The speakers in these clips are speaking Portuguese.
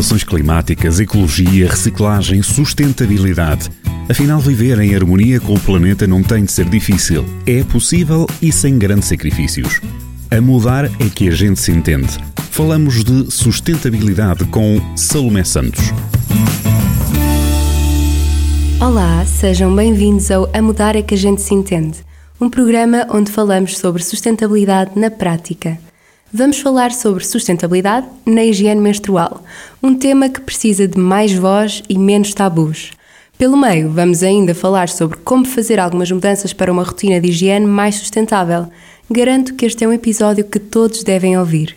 alterações climáticas, ecologia, reciclagem, sustentabilidade. Afinal, viver em harmonia com o planeta não tem de ser difícil. É possível e sem grandes sacrifícios. A mudar é que a gente se entende. Falamos de sustentabilidade com Salomé Santos. Olá, sejam bem-vindos ao A Mudar é que a gente se entende, um programa onde falamos sobre sustentabilidade na prática. Vamos falar sobre sustentabilidade na higiene menstrual, um tema que precisa de mais voz e menos tabus. Pelo meio, vamos ainda falar sobre como fazer algumas mudanças para uma rotina de higiene mais sustentável. Garanto que este é um episódio que todos devem ouvir.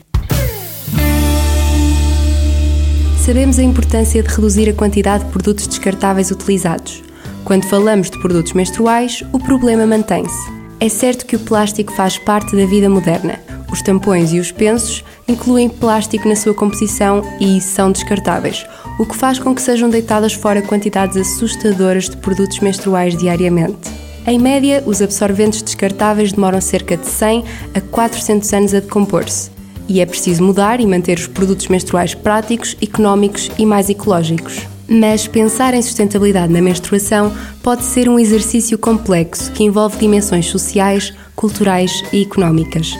Sabemos a importância de reduzir a quantidade de produtos descartáveis utilizados. Quando falamos de produtos menstruais, o problema mantém-se. É certo que o plástico faz parte da vida moderna, os tampões e os pensos incluem plástico na sua composição e são descartáveis, o que faz com que sejam deitadas fora quantidades assustadoras de produtos menstruais diariamente. Em média, os absorventes descartáveis demoram cerca de 100 a 400 anos a decompor-se, e é preciso mudar e manter os produtos menstruais práticos, económicos e mais ecológicos. Mas pensar em sustentabilidade na menstruação pode ser um exercício complexo que envolve dimensões sociais, culturais e económicas.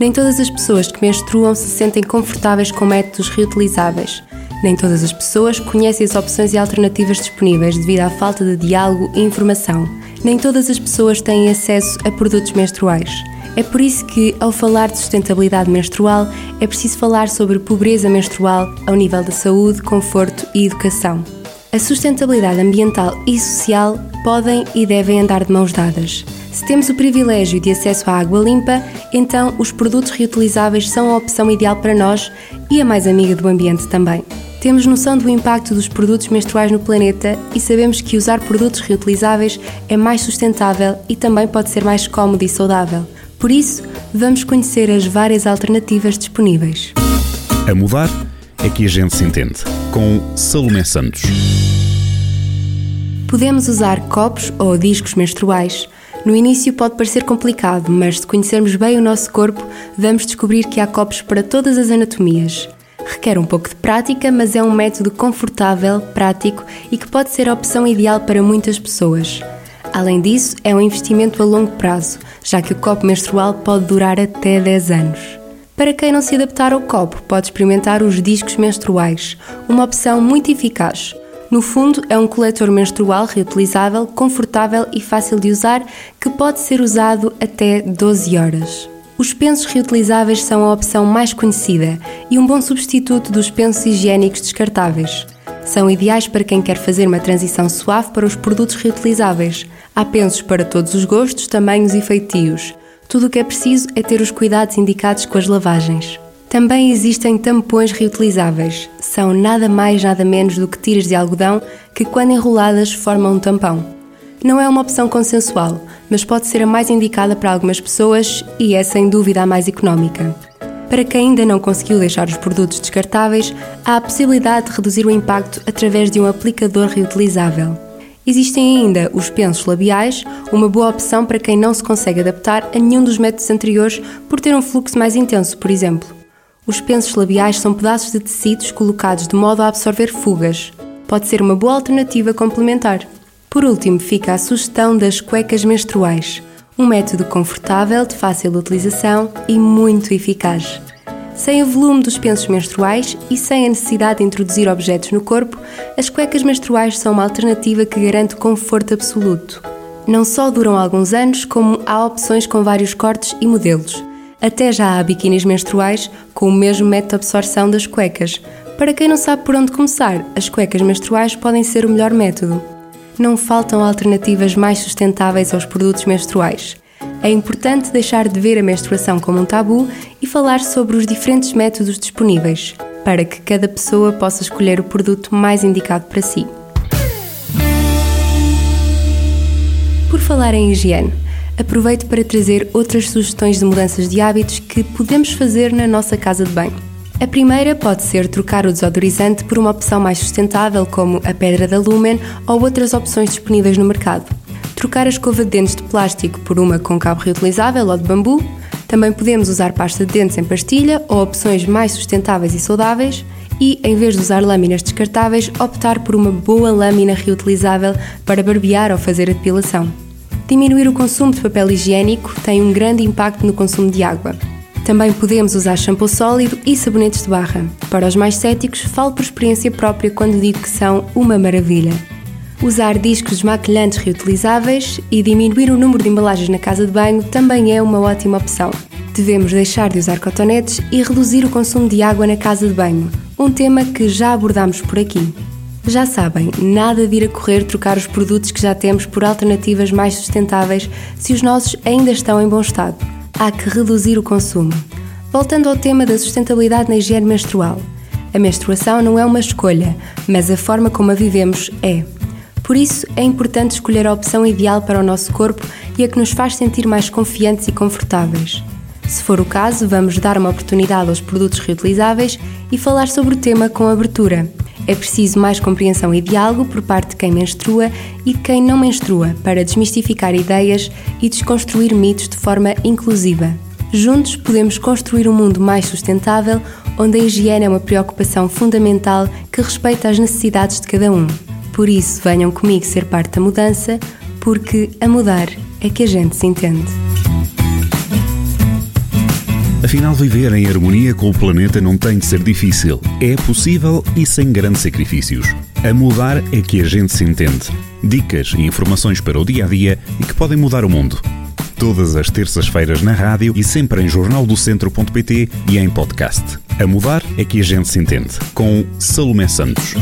Nem todas as pessoas que menstruam se sentem confortáveis com métodos reutilizáveis. Nem todas as pessoas conhecem as opções e alternativas disponíveis devido à falta de diálogo e informação. Nem todas as pessoas têm acesso a produtos menstruais. É por isso que, ao falar de sustentabilidade menstrual, é preciso falar sobre pobreza menstrual ao nível da saúde, conforto e educação. A sustentabilidade ambiental e social podem e devem andar de mãos dadas. Se temos o privilégio de acesso à água limpa, então os produtos reutilizáveis são a opção ideal para nós e a mais amiga do ambiente também. Temos noção do impacto dos produtos menstruais no planeta e sabemos que usar produtos reutilizáveis é mais sustentável e também pode ser mais cómodo e saudável. Por isso, vamos conhecer as várias alternativas disponíveis. A mudar é que a gente se entende. Com Salomé Santos. Podemos usar copos ou discos menstruais no início pode parecer complicado, mas se conhecermos bem o nosso corpo, vamos descobrir que há copos para todas as anatomias. Requer um pouco de prática, mas é um método confortável, prático e que pode ser a opção ideal para muitas pessoas. Além disso, é um investimento a longo prazo, já que o copo menstrual pode durar até 10 anos. Para quem não se adaptar ao copo, pode experimentar os discos menstruais, uma opção muito eficaz. No fundo, é um coletor menstrual reutilizável, confortável e fácil de usar que pode ser usado até 12 horas. Os pensos reutilizáveis são a opção mais conhecida e um bom substituto dos pensos higiênicos descartáveis. São ideais para quem quer fazer uma transição suave para os produtos reutilizáveis. Há pensos para todos os gostos, tamanhos e feitios. Tudo o que é preciso é ter os cuidados indicados com as lavagens. Também existem tampões reutilizáveis. São nada mais nada menos do que tiras de algodão que, quando enroladas, formam um tampão. Não é uma opção consensual, mas pode ser a mais indicada para algumas pessoas e é sem dúvida a mais económica. Para quem ainda não conseguiu deixar os produtos descartáveis, há a possibilidade de reduzir o impacto através de um aplicador reutilizável. Existem ainda os pensos labiais, uma boa opção para quem não se consegue adaptar a nenhum dos métodos anteriores por ter um fluxo mais intenso, por exemplo. Os pensos labiais são pedaços de tecidos colocados de modo a absorver fugas. Pode ser uma boa alternativa complementar. Por último, fica a sugestão das cuecas menstruais, um método confortável, de fácil utilização e muito eficaz. Sem o volume dos pensos menstruais e sem a necessidade de introduzir objetos no corpo, as cuecas menstruais são uma alternativa que garante conforto absoluto. Não só duram alguns anos, como há opções com vários cortes e modelos. Até já há biquínis menstruais com o mesmo método de absorção das cuecas. Para quem não sabe por onde começar, as cuecas menstruais podem ser o melhor método. Não faltam alternativas mais sustentáveis aos produtos menstruais. É importante deixar de ver a menstruação como um tabu e falar sobre os diferentes métodos disponíveis, para que cada pessoa possa escolher o produto mais indicado para si. Por falar em higiene, aproveito para trazer outras sugestões de mudanças de hábitos que podemos fazer na nossa casa de banho. A primeira pode ser trocar o desodorizante por uma opção mais sustentável, como a pedra da Lumen ou outras opções disponíveis no mercado. Trocar a escova de dentes de plástico por uma com cabo reutilizável ou de bambu. Também podemos usar pasta de dentes em pastilha ou opções mais sustentáveis e saudáveis. e, em vez de usar lâminas descartáveis, optar por uma boa lâmina reutilizável para barbear ou fazer a depilação. Diminuir o consumo de papel higiênico tem um grande impacto no consumo de água. Também podemos usar shampoo sólido e sabonetes de barra. Para os mais céticos, falo por experiência própria quando digo que são uma maravilha. Usar discos desmaquilhantes reutilizáveis e diminuir o número de embalagens na casa de banho também é uma ótima opção. Devemos deixar de usar cotonetes e reduzir o consumo de água na casa de banho, um tema que já abordámos por aqui. Já sabem, nada de ir a correr trocar os produtos que já temos por alternativas mais sustentáveis se os nossos ainda estão em bom estado. Há que reduzir o consumo. Voltando ao tema da sustentabilidade na higiene menstrual. A menstruação não é uma escolha, mas a forma como a vivemos é. Por isso, é importante escolher a opção ideal para o nosso corpo e a que nos faz sentir mais confiantes e confortáveis. Se for o caso, vamos dar uma oportunidade aos produtos reutilizáveis e falar sobre o tema com abertura. É preciso mais compreensão e diálogo por parte de quem menstrua e de quem não menstrua para desmistificar ideias e desconstruir mitos de forma inclusiva. Juntos podemos construir um mundo mais sustentável, onde a higiene é uma preocupação fundamental que respeita as necessidades de cada um. Por isso, venham comigo ser parte da mudança, porque a mudar é que a gente se entende. Afinal, viver em harmonia com o planeta não tem de ser difícil. É possível e sem grandes sacrifícios. A mudar é que a gente se entende. Dicas e informações para o dia a dia e que podem mudar o mundo. Todas as terças-feiras na rádio e sempre em jornaldocentro.pt e em podcast. A mudar é que a gente se entende. Com Salomé Santos.